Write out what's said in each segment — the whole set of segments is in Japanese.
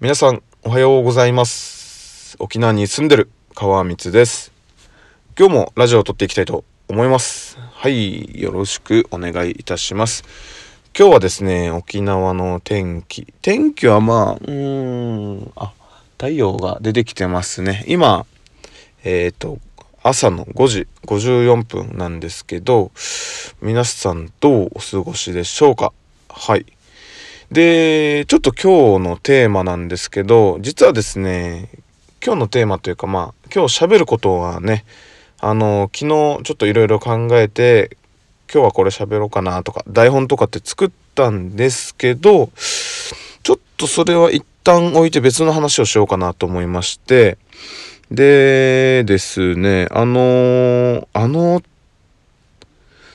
皆さんおはようございます。沖縄に住んでる川光です。今日もラジオを撮っていきたいと思います。はいよろしくお願いいたします。今日はですね沖縄の天気。天気はまあうーんあ太陽が出てきてますね。今えっ、ー、と朝の5時54分なんですけど皆さんどうお過ごしでしょうか？はい。で、ちょっと今日のテーマなんですけど、実はですね、今日のテーマというかまあ、今日喋ることはね、あの、昨日ちょっといろいろ考えて、今日はこれ喋ろうかなとか、台本とかって作ったんですけど、ちょっとそれは一旦置いて別の話をしようかなと思いまして、でですね、あのあの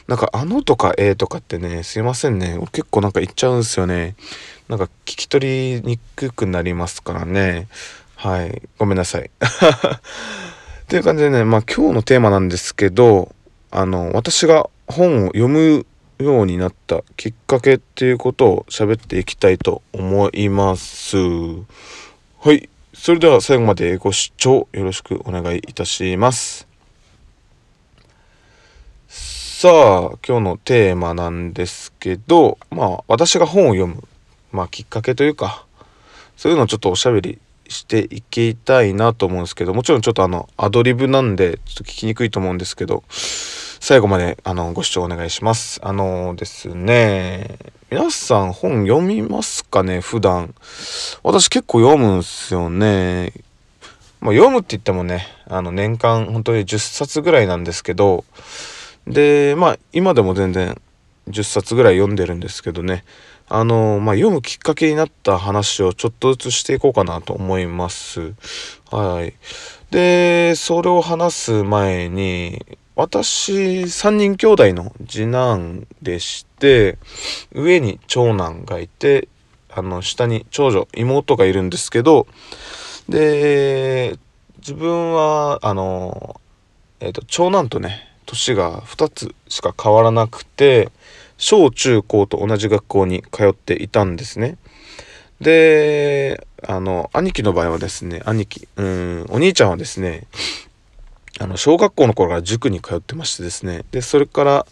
なんか、あのとかえとかってね、すいませんね。結構なんか言っちゃうんすよね。なんか聞き取りにくくなりますからね。はい。ごめんなさい。っていう感じでね、まあ今日のテーマなんですけど、あの、私が本を読むようになったきっかけっていうことを喋っていきたいと思います。はい。それでは最後までご視聴よろしくお願いいたします。さあ、今日のテーマなんですけど、まあ、私が本を読む、まあ、きっかけというか、そういうのをちょっとおしゃべりしていきたいなと思うんですけど、もちろんちょっとあの、アドリブなんで、ちょっと聞きにくいと思うんですけど、最後まで、あの、ご視聴お願いします。あのですね、皆さん本読みますかね、普段。私結構読むんすよね。まあ、読むって言ってもね、あの、年間本当に10冊ぐらいなんですけど、でまあ今でも全然10冊ぐらい読んでるんですけどね。あのまあ読むきっかけになった話をちょっとずつしていこうかなと思います。はい。でそれを話す前に私3人兄弟の次男でして上に長男がいてあの下に長女妹がいるんですけどで自分はあのえっ、ー、と長男とね年が2つしか変わらなくて小中高と同じ学校に通っていたんですね。であの兄貴の場合はですね兄貴うんお兄ちゃんはですねあの小学校の頃から塾に通ってましてですねでそれから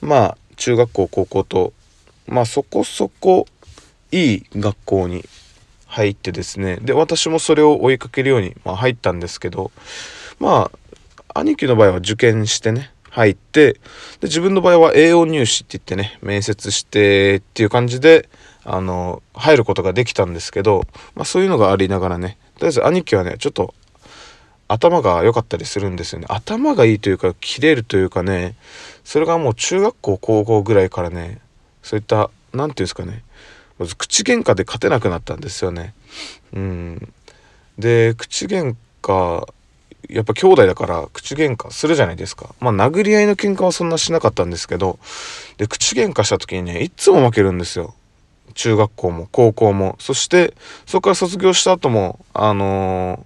まあ中学校高校とまあそこそこいい学校に入ってですねで私もそれを追いかけるように、まあ、入ったんですけどまあ兄貴の場合は受験してね入って、で、自分の場合は栄養入試って言ってね、面接してっていう感じで、あの、入ることができたんですけど、まあそういうのがありながらね、とりあえず兄貴はね、ちょっと頭が良かったりするんですよね。頭がいいというか、切れるというかね、それがもう中学校、高校ぐらいからね、そういった、何て言うんですかね、まず口喧嘩で勝てなくなったんですよね。うん。で、口喧嘩やっぱ兄弟だから口喧嘩するじゃないですか。まあ殴り合いの喧嘩はそんなしなかったんですけど、で、口喧嘩した時にね、いつも負けるんですよ。中学校も高校も。そして、そこから卒業した後も、あの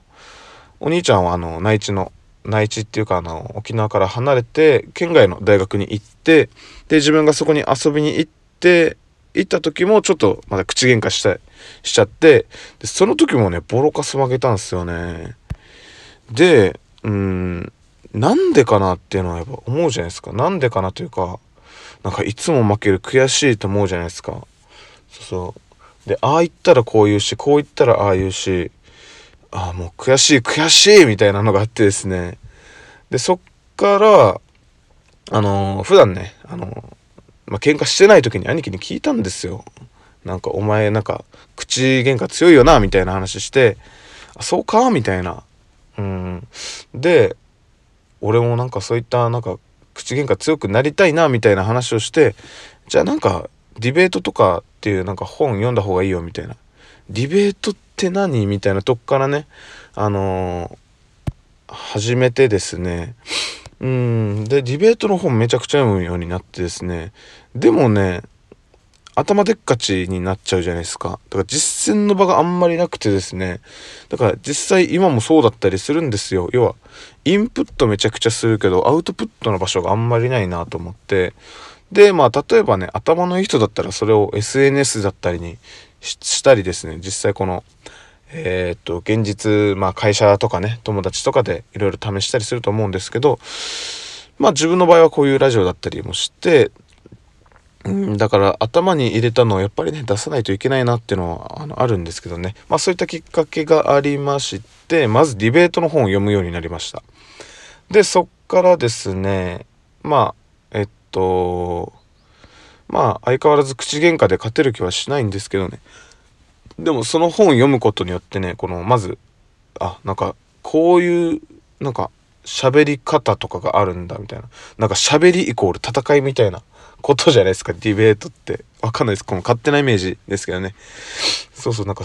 ー、お兄ちゃんはあの、内地の、内地っていうかあの、沖縄から離れて、県外の大学に行って、で、自分がそこに遊びに行って、行った時もちょっとまだ口喧嘩した、しちゃって、で、その時もね、ボロカス負けたんですよね。で、うん、なんでかなっていうのはやっぱ思うじゃないですか。なんでかなというか、なんかいつも負ける悔しいと思うじゃないですか。そうそう。で、ああ言ったらこう言うし、こう言ったらああ言うし、ああ、もう悔しい悔しいみたいなのがあってですね。で、そっから、あのー、普段ね、あのー、まあ、喧嘩してない時に兄貴に聞いたんですよ。なんか、お前なんか、口喧嘩強いよな、みたいな話して、あ、そうかみたいな。うん、で俺もなんかそういったなんか口喧嘩強くなりたいなみたいな話をしてじゃあなんかディベートとかっていうなんか本読んだ方がいいよみたいな。ディベートって何みたいなとこからねあのー、始めてですね。うん。でディベートの本めちゃくちゃ読むようになってですね。でもね頭でっかちになっちゃうじゃないですか。だから実践の場があんまりなくてですね。だから実際今もそうだったりするんですよ。要は、インプットめちゃくちゃするけど、アウトプットの場所があんまりないなと思って。で、まあ例えばね、頭のいい人だったらそれを SNS だったりにしたりですね、実際この、えー、っと現実、まあ、会社とかね友達とかでいろいろ試したりすると思うんですけどまあ自分の場合はこういうラジオだったりもしてうん、だから頭に入れたのをやっぱりね出さないといけないなっていうのはあのあるんですけどね。まあそういったきっかけがありましてまずディベートの本を読むようになりました。でそっからですねまあえっとまあ相変わらず口喧嘩で勝てる気はしないんですけどね。でもその本を読むことによってねこのまずあなんかこういうなんか喋り方とかがあるんだみたいな。なんか喋りイコール戦いみたいなことじゃないですかディベートって。わかんないです。この勝手なイメージですけどね。そうそうなんか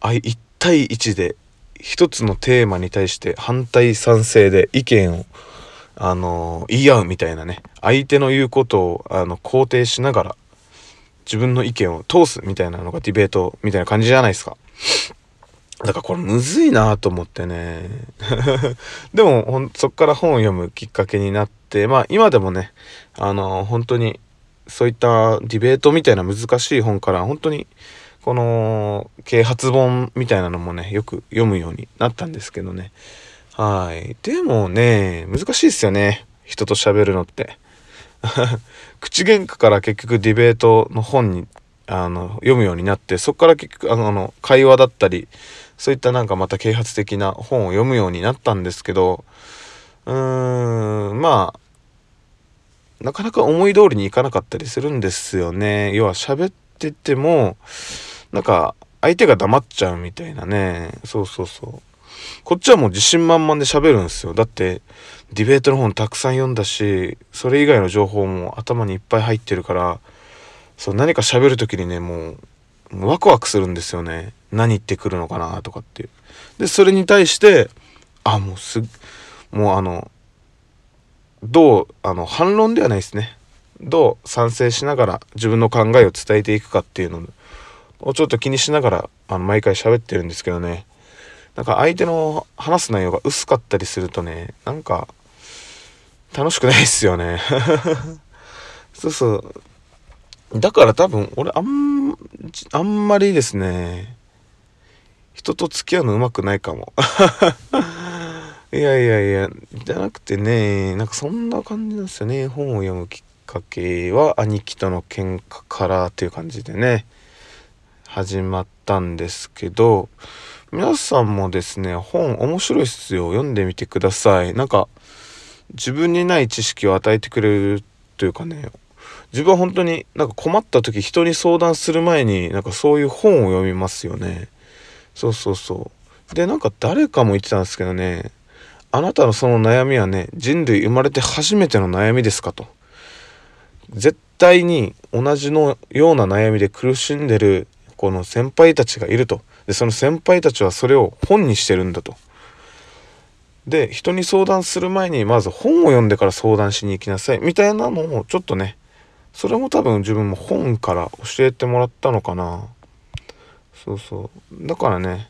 あ1対1で一つのテーマに対して反対賛成で意見をあの言い合うみたいなね。相手の言うことをあの肯定しながら自分の意見を通すみたいなのがディベートみたいな感じじゃないですか。だからこれむずいなと思ってね。でもほんそっから本を読むきっかけになって、まあ今でもね、あの本当にそういったディベートみたいな難しい本から本当にこの啓発本みたいなのもね、よく読むようになったんですけどね。はい。でもね、難しいですよね。人と喋るのって。口喧嘩から結局ディベートの本にあの読むようになってそこから結局あの会話だったりそういったなんかまた啓発的な本を読むようになったんですけどうーんまあなかなか思い通りにいかなかったりするんですよね。要は喋っててもなんか相手が黙っちゃうみたいなね。そうそうそう。こっちはもう自信満々で喋るんですよ。だってディベートの本たくさん読んだしそれ以外の情報も頭にいっぱい入ってるからそう何か喋る時にねもうワクワクするんですよね。何言ってくるのかなとかっていう。でそれに対してあもうすもうあのどうあの反論ではないですね。どう賛成しながら自分の考えを伝えていくかっていうのをちょっと気にしながらあの毎回喋ってるんですけどね。なんか相手の話す内容が薄かったりするとねなんか楽しくないっすよね。そうそう。だから多分俺あんあんまりですね人と付き合うのうまくないかも いやいやいやじゃなくてねなんかそんな感じなんですよね本を読むきっかけは兄貴との喧嘩からっていう感じでね始まったんですけど皆さんもですね、本面白いっすよ。読んでみてください。なんか、自分にない知識を与えてくれるというかね、自分は本当になんか困った時人に相談する前になんかそういう本を読みますよね。そうそうそう。で、なんか誰かも言ってたんですけどね、あなたのその悩みはね、人類生まれて初めての悩みですかと。絶対に同じのような悩みで苦しんでるこの先輩たちがいると。でその先輩たちはそれを本にしてるんだと。で人に相談する前にまず本を読んでから相談しに行きなさいみたいなのをちょっとねそれも多分自分も本から教えてもらったのかな。そうそう。だからね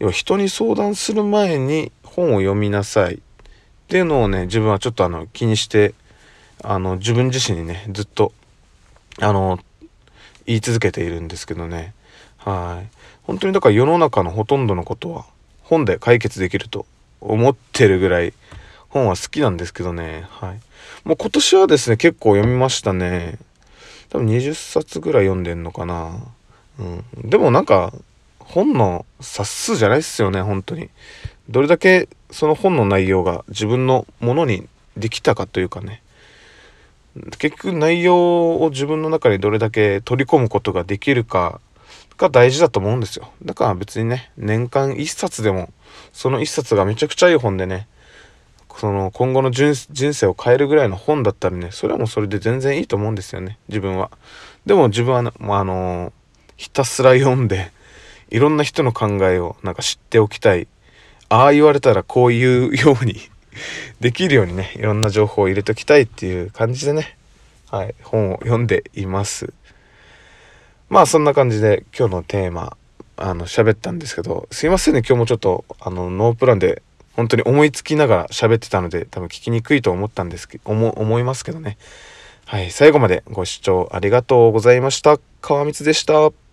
要は人に相談する前に本を読みなさいっていうのをね自分はちょっとあの気にしてあの自分自身にねずっとあの言い続けているんですけどね。はい。本当にだから世の中のほとんどのことは本で解決できると思ってるぐらい本は好きなんですけどね。はい。もう今年はですね、結構読みましたね。多分20冊ぐらい読んでんのかな。うん。でもなんか、本の冊数じゃないっすよね、本当に。どれだけその本の内容が自分のものにできたかというかね。結局内容を自分の中にどれだけ取り込むことができるかが大事だと思うんですよ。だから別にね、年間1冊でも、その1冊がめちゃくちゃいい本でね、その今後の人生を変えるぐらいの本だったらね、それはもうそれで全然いいと思うんですよね、自分は。でも自分は、ね、あのー、ひたすら読んで、いろんな人の考えをなんか知っておきたい。ああ言われたらこういうように できるようにね、いろんな情報を入れときたいっていう感じでね、はい、本を読んでいます。まあそんな感じで今日のテーマあの喋ったんですけどすいませんね今日もちょっとあのノープランで本当に思いつきながら喋ってたので多分聞きにくいと思ったんですけど思いますけどね。はい最後までご視聴ありがとうございました。川光でした。